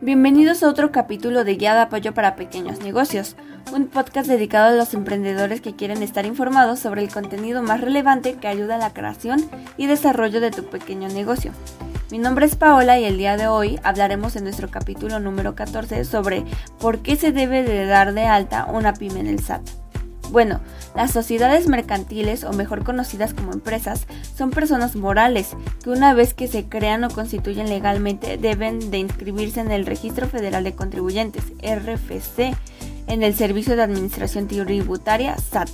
Bienvenidos a otro capítulo de Guía de Apoyo para Pequeños Negocios, un podcast dedicado a los emprendedores que quieren estar informados sobre el contenido más relevante que ayuda a la creación y desarrollo de tu pequeño negocio. Mi nombre es Paola y el día de hoy hablaremos en nuestro capítulo número 14 sobre por qué se debe de dar de alta una pyme en el SAT. Bueno, las sociedades mercantiles, o mejor conocidas como empresas, son personas morales que una vez que se crean o constituyen legalmente deben de inscribirse en el Registro Federal de Contribuyentes, RFC, en el Servicio de Administración Tributaria, SAT.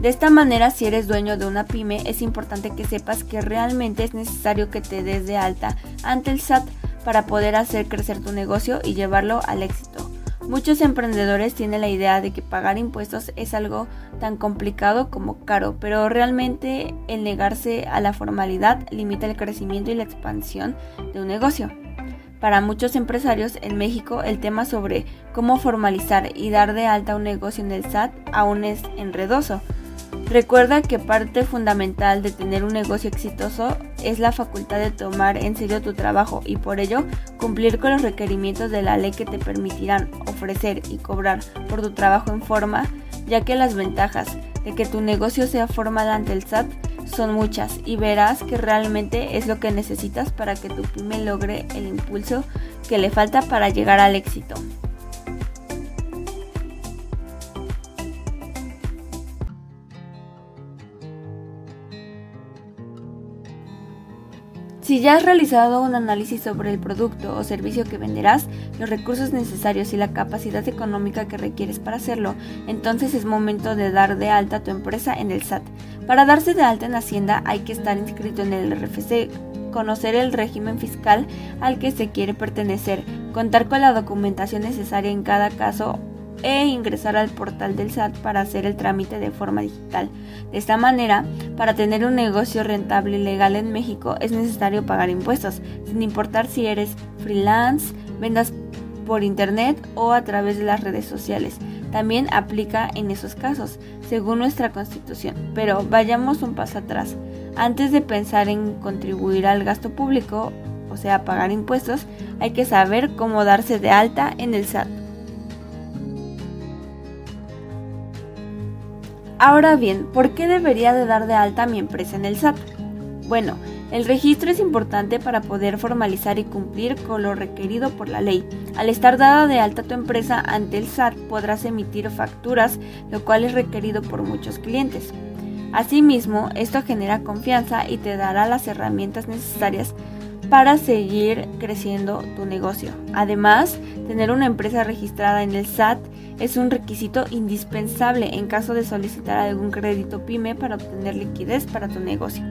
De esta manera, si eres dueño de una pyme, es importante que sepas que realmente es necesario que te des de alta ante el SAT para poder hacer crecer tu negocio y llevarlo al éxito. Muchos emprendedores tienen la idea de que pagar impuestos es algo tan complicado como caro, pero realmente el negarse a la formalidad limita el crecimiento y la expansión de un negocio. Para muchos empresarios en México el tema sobre cómo formalizar y dar de alta un negocio en el SAT aún es enredoso. Recuerda que parte fundamental de tener un negocio exitoso es la facultad de tomar en serio tu trabajo y por ello cumplir con los requerimientos de la ley que te permitirán ofrecer y cobrar por tu trabajo en forma, ya que las ventajas de que tu negocio sea formal ante el SAT son muchas y verás que realmente es lo que necesitas para que tu pyme logre el impulso que le falta para llegar al éxito. Si ya has realizado un análisis sobre el producto o servicio que venderás, los recursos necesarios y la capacidad económica que requieres para hacerlo, entonces es momento de dar de alta tu empresa en el SAT. Para darse de alta en Hacienda hay que estar inscrito en el RFC, conocer el régimen fiscal al que se quiere pertenecer, contar con la documentación necesaria en cada caso e ingresar al portal del SAT para hacer el trámite de forma digital. De esta manera, para tener un negocio rentable y legal en México es necesario pagar impuestos, sin importar si eres freelance, vendas por internet o a través de las redes sociales. También aplica en esos casos, según nuestra constitución. Pero vayamos un paso atrás. Antes de pensar en contribuir al gasto público, o sea, pagar impuestos, hay que saber cómo darse de alta en el SAT. Ahora bien, ¿por qué debería de dar de alta mi empresa en el SAT? Bueno, el registro es importante para poder formalizar y cumplir con lo requerido por la ley. Al estar dada de alta tu empresa ante el SAT podrás emitir facturas, lo cual es requerido por muchos clientes. Asimismo, esto genera confianza y te dará las herramientas necesarias para seguir creciendo tu negocio. Además, tener una empresa registrada en el SAT es un requisito indispensable en caso de solicitar algún crédito pyme para obtener liquidez para tu negocio.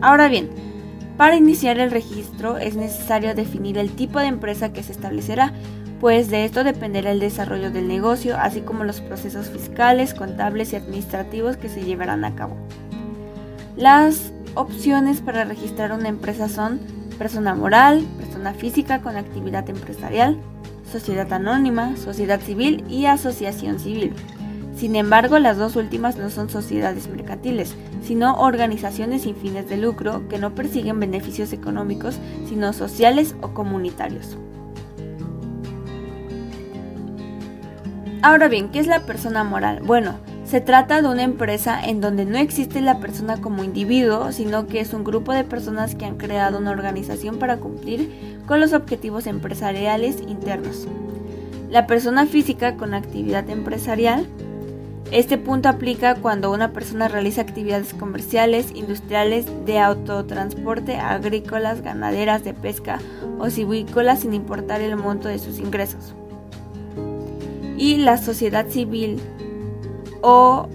Ahora bien, para iniciar el registro es necesario definir el tipo de empresa que se establecerá, pues de esto dependerá el desarrollo del negocio, así como los procesos fiscales, contables y administrativos que se llevarán a cabo. Las opciones para registrar una empresa son persona moral, persona física con actividad empresarial, sociedad anónima, sociedad civil y asociación civil. Sin embargo, las dos últimas no son sociedades mercantiles, sino organizaciones sin fines de lucro que no persiguen beneficios económicos, sino sociales o comunitarios. Ahora bien, ¿qué es la persona moral? Bueno, se trata de una empresa en donde no existe la persona como individuo, sino que es un grupo de personas que han creado una organización para cumplir con los objetivos empresariales internos. La persona física con actividad empresarial. Este punto aplica cuando una persona realiza actividades comerciales, industriales, de autotransporte, agrícolas, ganaderas, de pesca o civícolas sin importar el monto de sus ingresos. Y la sociedad civil o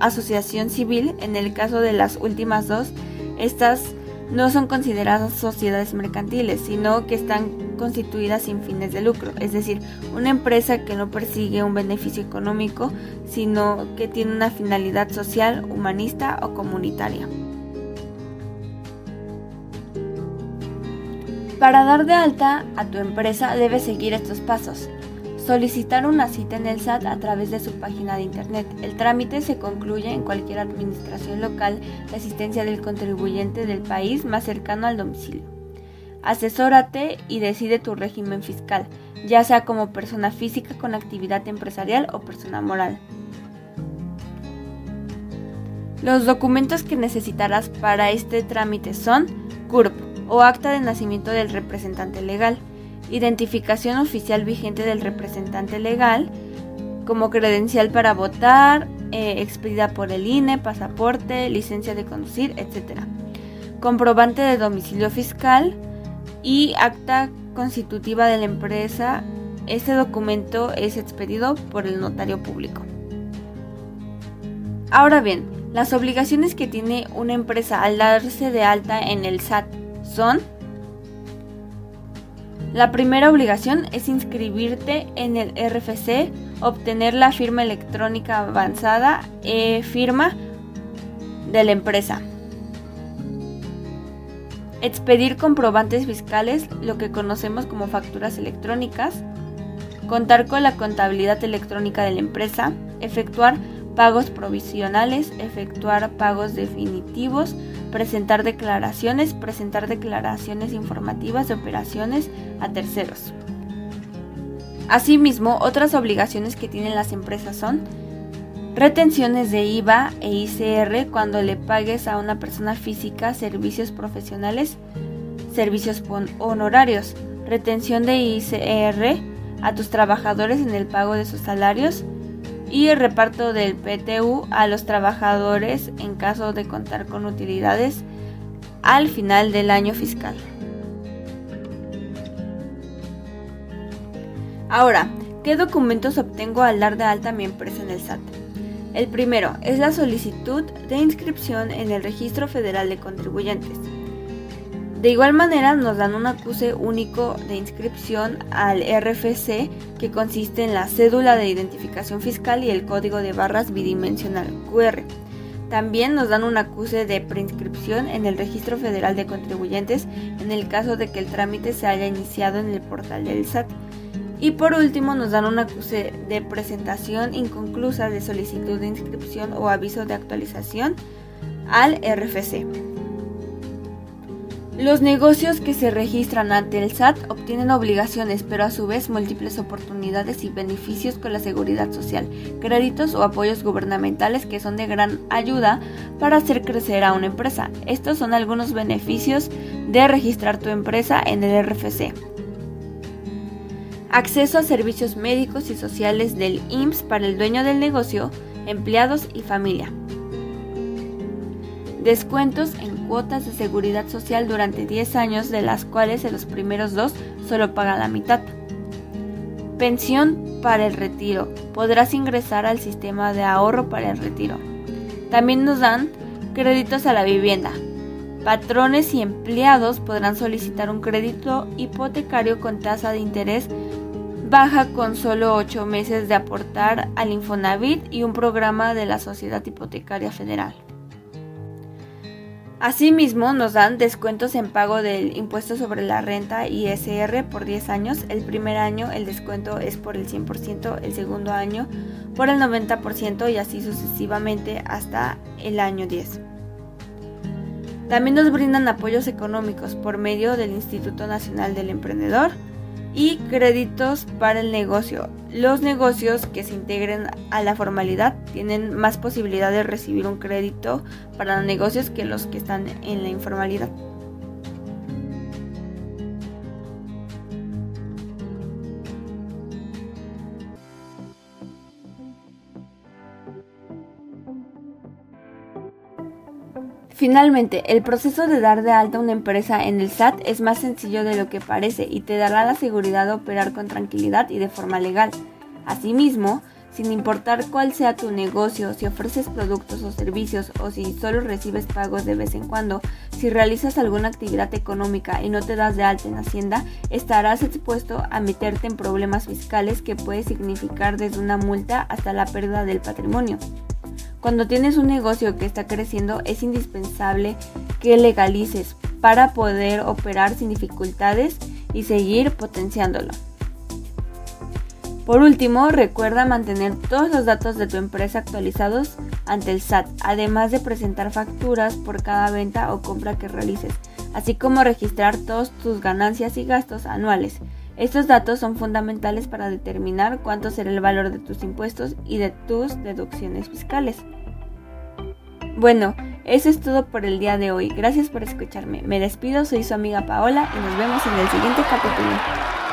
asociación civil, en el caso de las últimas dos, estas no son consideradas sociedades mercantiles, sino que están constituidas sin fines de lucro, es decir, una empresa que no persigue un beneficio económico, sino que tiene una finalidad social, humanista o comunitaria. Para dar de alta a tu empresa debes seguir estos pasos. Solicitar una cita en el SAT a través de su página de internet. El trámite se concluye en cualquier administración local de asistencia del contribuyente del país más cercano al domicilio. Asesórate y decide tu régimen fiscal, ya sea como persona física con actividad empresarial o persona moral. Los documentos que necesitarás para este trámite son CURP o acta de nacimiento del representante legal, identificación oficial vigente del representante legal, como credencial para votar, eh, expedida por el INE, pasaporte, licencia de conducir, etc. Comprobante de domicilio fiscal y acta constitutiva de la empresa. Este documento es expedido por el notario público. Ahora bien, las obligaciones que tiene una empresa al darse de alta en el SAT son la primera obligación es inscribirte en el RFC, obtener la firma electrónica avanzada e-firma de la empresa. Expedir comprobantes fiscales, lo que conocemos como facturas electrónicas. Contar con la contabilidad electrónica de la empresa. Efectuar pagos provisionales, efectuar pagos definitivos, presentar declaraciones, presentar declaraciones informativas de operaciones a terceros. Asimismo, otras obligaciones que tienen las empresas son retenciones de IVA e ICR cuando le pagues a una persona física servicios profesionales, servicios honorarios, retención de ICR a tus trabajadores en el pago de sus salarios, y el reparto del PTU a los trabajadores en caso de contar con utilidades al final del año fiscal. Ahora, ¿qué documentos obtengo al dar de alta mi empresa en el SAT? El primero es la solicitud de inscripción en el Registro Federal de Contribuyentes. De igual manera nos dan un acuse único de inscripción al RFC que consiste en la cédula de identificación fiscal y el código de barras bidimensional QR. También nos dan un acuse de preinscripción en el Registro Federal de Contribuyentes en el caso de que el trámite se haya iniciado en el portal del SAT. Y por último nos dan un acuse de presentación inconclusa de solicitud de inscripción o aviso de actualización al RFC. Los negocios que se registran ante el SAT obtienen obligaciones, pero a su vez múltiples oportunidades y beneficios con la seguridad social, créditos o apoyos gubernamentales que son de gran ayuda para hacer crecer a una empresa. Estos son algunos beneficios de registrar tu empresa en el RFC. Acceso a servicios médicos y sociales del IMSS para el dueño del negocio, empleados y familia descuentos en cuotas de seguridad social durante 10 años, de las cuales en los primeros dos solo paga la mitad. Pensión para el retiro. Podrás ingresar al sistema de ahorro para el retiro. También nos dan créditos a la vivienda. Patrones y empleados podrán solicitar un crédito hipotecario con tasa de interés baja con solo 8 meses de aportar al Infonavit y un programa de la Sociedad Hipotecaria Federal. Asimismo, nos dan descuentos en pago del impuesto sobre la renta ISR por 10 años. El primer año el descuento es por el 100%, el segundo año por el 90% y así sucesivamente hasta el año 10. También nos brindan apoyos económicos por medio del Instituto Nacional del Emprendedor, y créditos para el negocio. Los negocios que se integren a la formalidad tienen más posibilidad de recibir un crédito para negocios que los que están en la informalidad. Finalmente, el proceso de dar de alta una empresa en el SAT es más sencillo de lo que parece y te dará la seguridad de operar con tranquilidad y de forma legal. Asimismo, sin importar cuál sea tu negocio, si ofreces productos o servicios o si solo recibes pagos de vez en cuando, si realizas alguna actividad económica y no te das de alta en Hacienda, estarás expuesto a meterte en problemas fiscales que puede significar desde una multa hasta la pérdida del patrimonio. Cuando tienes un negocio que está creciendo es indispensable que legalices para poder operar sin dificultades y seguir potenciándolo. Por último, recuerda mantener todos los datos de tu empresa actualizados ante el SAT, además de presentar facturas por cada venta o compra que realices, así como registrar todas tus ganancias y gastos anuales. Estos datos son fundamentales para determinar cuánto será el valor de tus impuestos y de tus deducciones fiscales. Bueno, eso es todo por el día de hoy. Gracias por escucharme. Me despido, soy su amiga Paola y nos vemos en el siguiente capítulo.